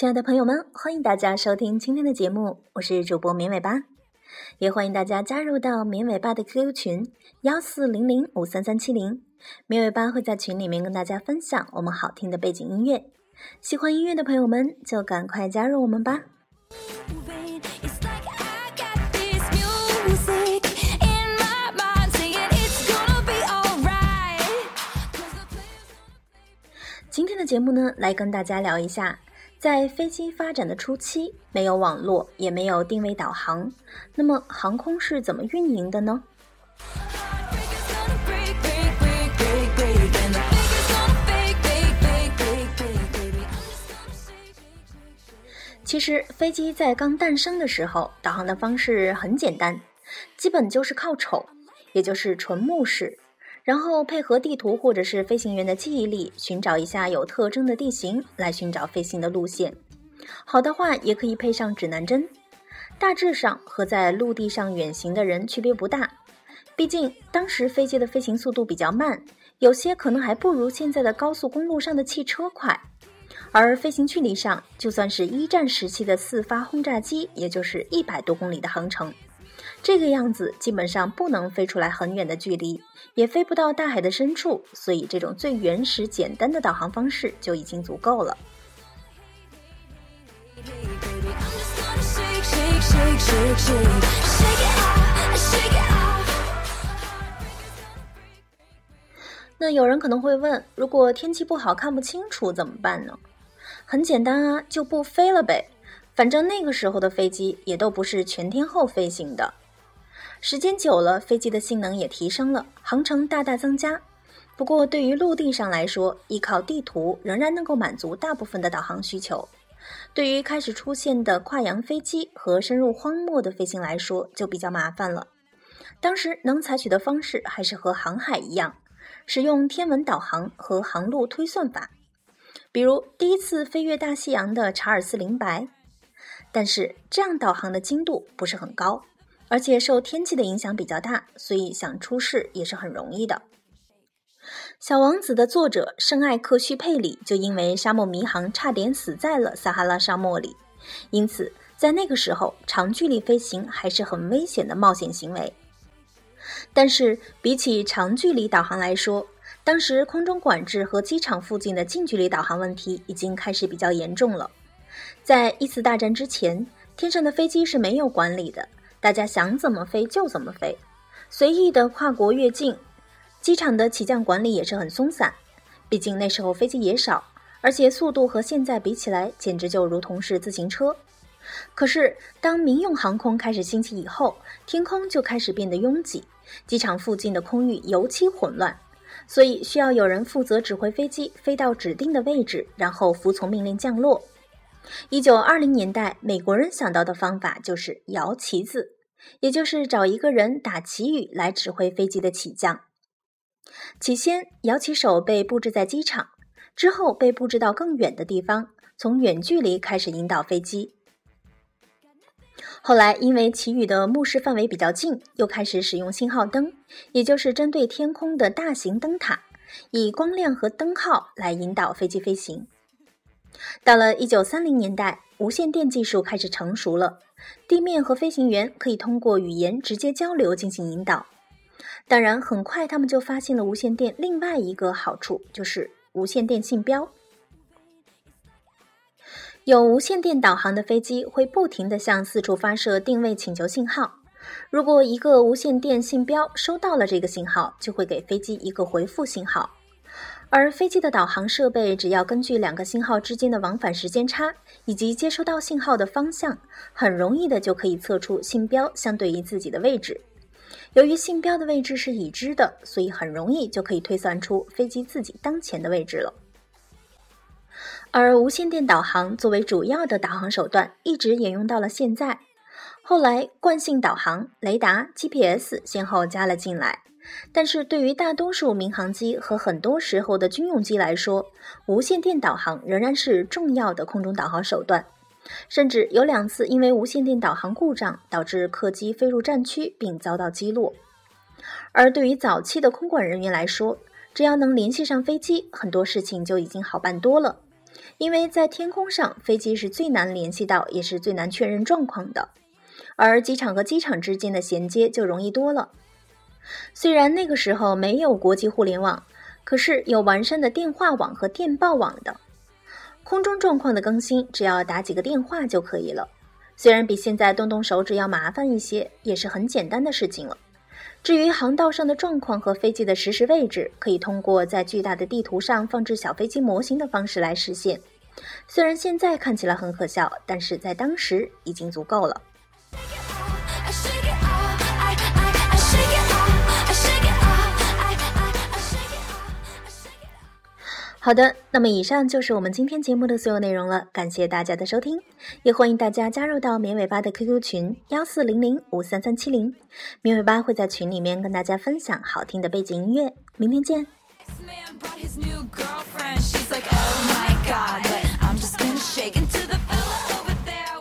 亲爱的朋友们，欢迎大家收听今天的节目，我是主播绵尾巴，也欢迎大家加入到绵尾巴的 QQ 群幺四零零五三三七零，绵尾巴会在群里面跟大家分享我们好听的背景音乐，喜欢音乐的朋友们就赶快加入我们吧。今天的节目呢，来跟大家聊一下。在飞机发展的初期，没有网络，也没有定位导航，那么航空是怎么运营的呢？其实，飞机在刚诞生的时候，导航的方式很简单，基本就是靠瞅，也就是纯目视。然后配合地图或者是飞行员的记忆力，寻找一下有特征的地形来寻找飞行的路线。好的话，也可以配上指南针。大致上和在陆地上远行的人区别不大。毕竟当时飞机的飞行速度比较慢，有些可能还不如现在的高速公路上的汽车快。而飞行距离上，就算是一战时期的四发轰炸机，也就是一百多公里的航程。这个样子基本上不能飞出来很远的距离，也飞不到大海的深处，所以这种最原始简单的导航方式就已经足够了。那有人可能会问，如果天气不好看不清楚怎么办呢？很简单啊，就不飞了呗。反正那个时候的飞机也都不是全天候飞行的。时间久了，飞机的性能也提升了，航程大大增加。不过，对于陆地上来说，依靠地图仍然能够满足大部分的导航需求。对于开始出现的跨洋飞机和深入荒漠的飞行来说，就比较麻烦了。当时能采取的方式还是和航海一样，使用天文导航和航路推算法，比如第一次飞越大西洋的查尔斯·林白。但是，这样导航的精度不是很高。而且受天气的影响比较大，所以想出事也是很容易的。《小王子》的作者圣艾克须佩里就因为沙漠迷航差点死在了撒哈拉沙漠里，因此在那个时候，长距离飞行还是很危险的冒险行为。但是比起长距离导航来说，当时空中管制和机场附近的近距离导航问题已经开始比较严重了。在一次大战之前，天上的飞机是没有管理的。大家想怎么飞就怎么飞，随意的跨国越境，机场的起降管理也是很松散。毕竟那时候飞机也少，而且速度和现在比起来，简直就如同是自行车。可是当民用航空开始兴起以后，天空就开始变得拥挤，机场附近的空域尤其混乱，所以需要有人负责指挥飞机飞到指定的位置，然后服从命令降落。一九二零年代，美国人想到的方法就是摇旗子，也就是找一个人打旗语来指挥飞机的起降。起先，摇旗手被布置在机场，之后被布置到更远的地方，从远距离开始引导飞机。后来，因为旗语的目视范围比较近，又开始使用信号灯，也就是针对天空的大型灯塔，以光亮和灯号来引导飞机飞行。到了一九三零年代，无线电技术开始成熟了，地面和飞行员可以通过语言直接交流进行引导。当然，很快他们就发现了无线电另外一个好处，就是无线电信标。有无线电导航的飞机会不停地向四处发射定位请求信号，如果一个无线电信标收到了这个信号，就会给飞机一个回复信号。而飞机的导航设备只要根据两个信号之间的往返时间差以及接收到信号的方向，很容易的就可以测出信标相对于自己的位置。由于信标的位置是已知的，所以很容易就可以推算出飞机自己当前的位置了。而无线电导航作为主要的导航手段，一直沿用到了现在。后来，惯性导航、雷达、GPS 先后加了进来。但是对于大多数民航机和很多时候的军用机来说，无线电导航仍然是重要的空中导航手段。甚至有两次因为无线电导航故障，导致客机飞入战区并遭到击落。而对于早期的空管人员来说，只要能联系上飞机，很多事情就已经好办多了。因为在天空上，飞机是最难联系到，也是最难确认状况的，而机场和机场之间的衔接就容易多了。虽然那个时候没有国际互联网，可是有完善的电话网和电报网的。空中状况的更新，只要打几个电话就可以了。虽然比现在动动手指要麻烦一些，也是很简单的事情了。至于航道上的状况和飞机的实时位置，可以通过在巨大的地图上放置小飞机模型的方式来实现。虽然现在看起来很可笑，但是在当时已经足够了。好的，那么以上就是我们今天节目的所有内容了，感谢大家的收听，也欢迎大家加入到绵尾巴的 QQ 群幺四零零五三三七零，绵尾巴会在群里面跟大家分享好听的背景音乐，明天见。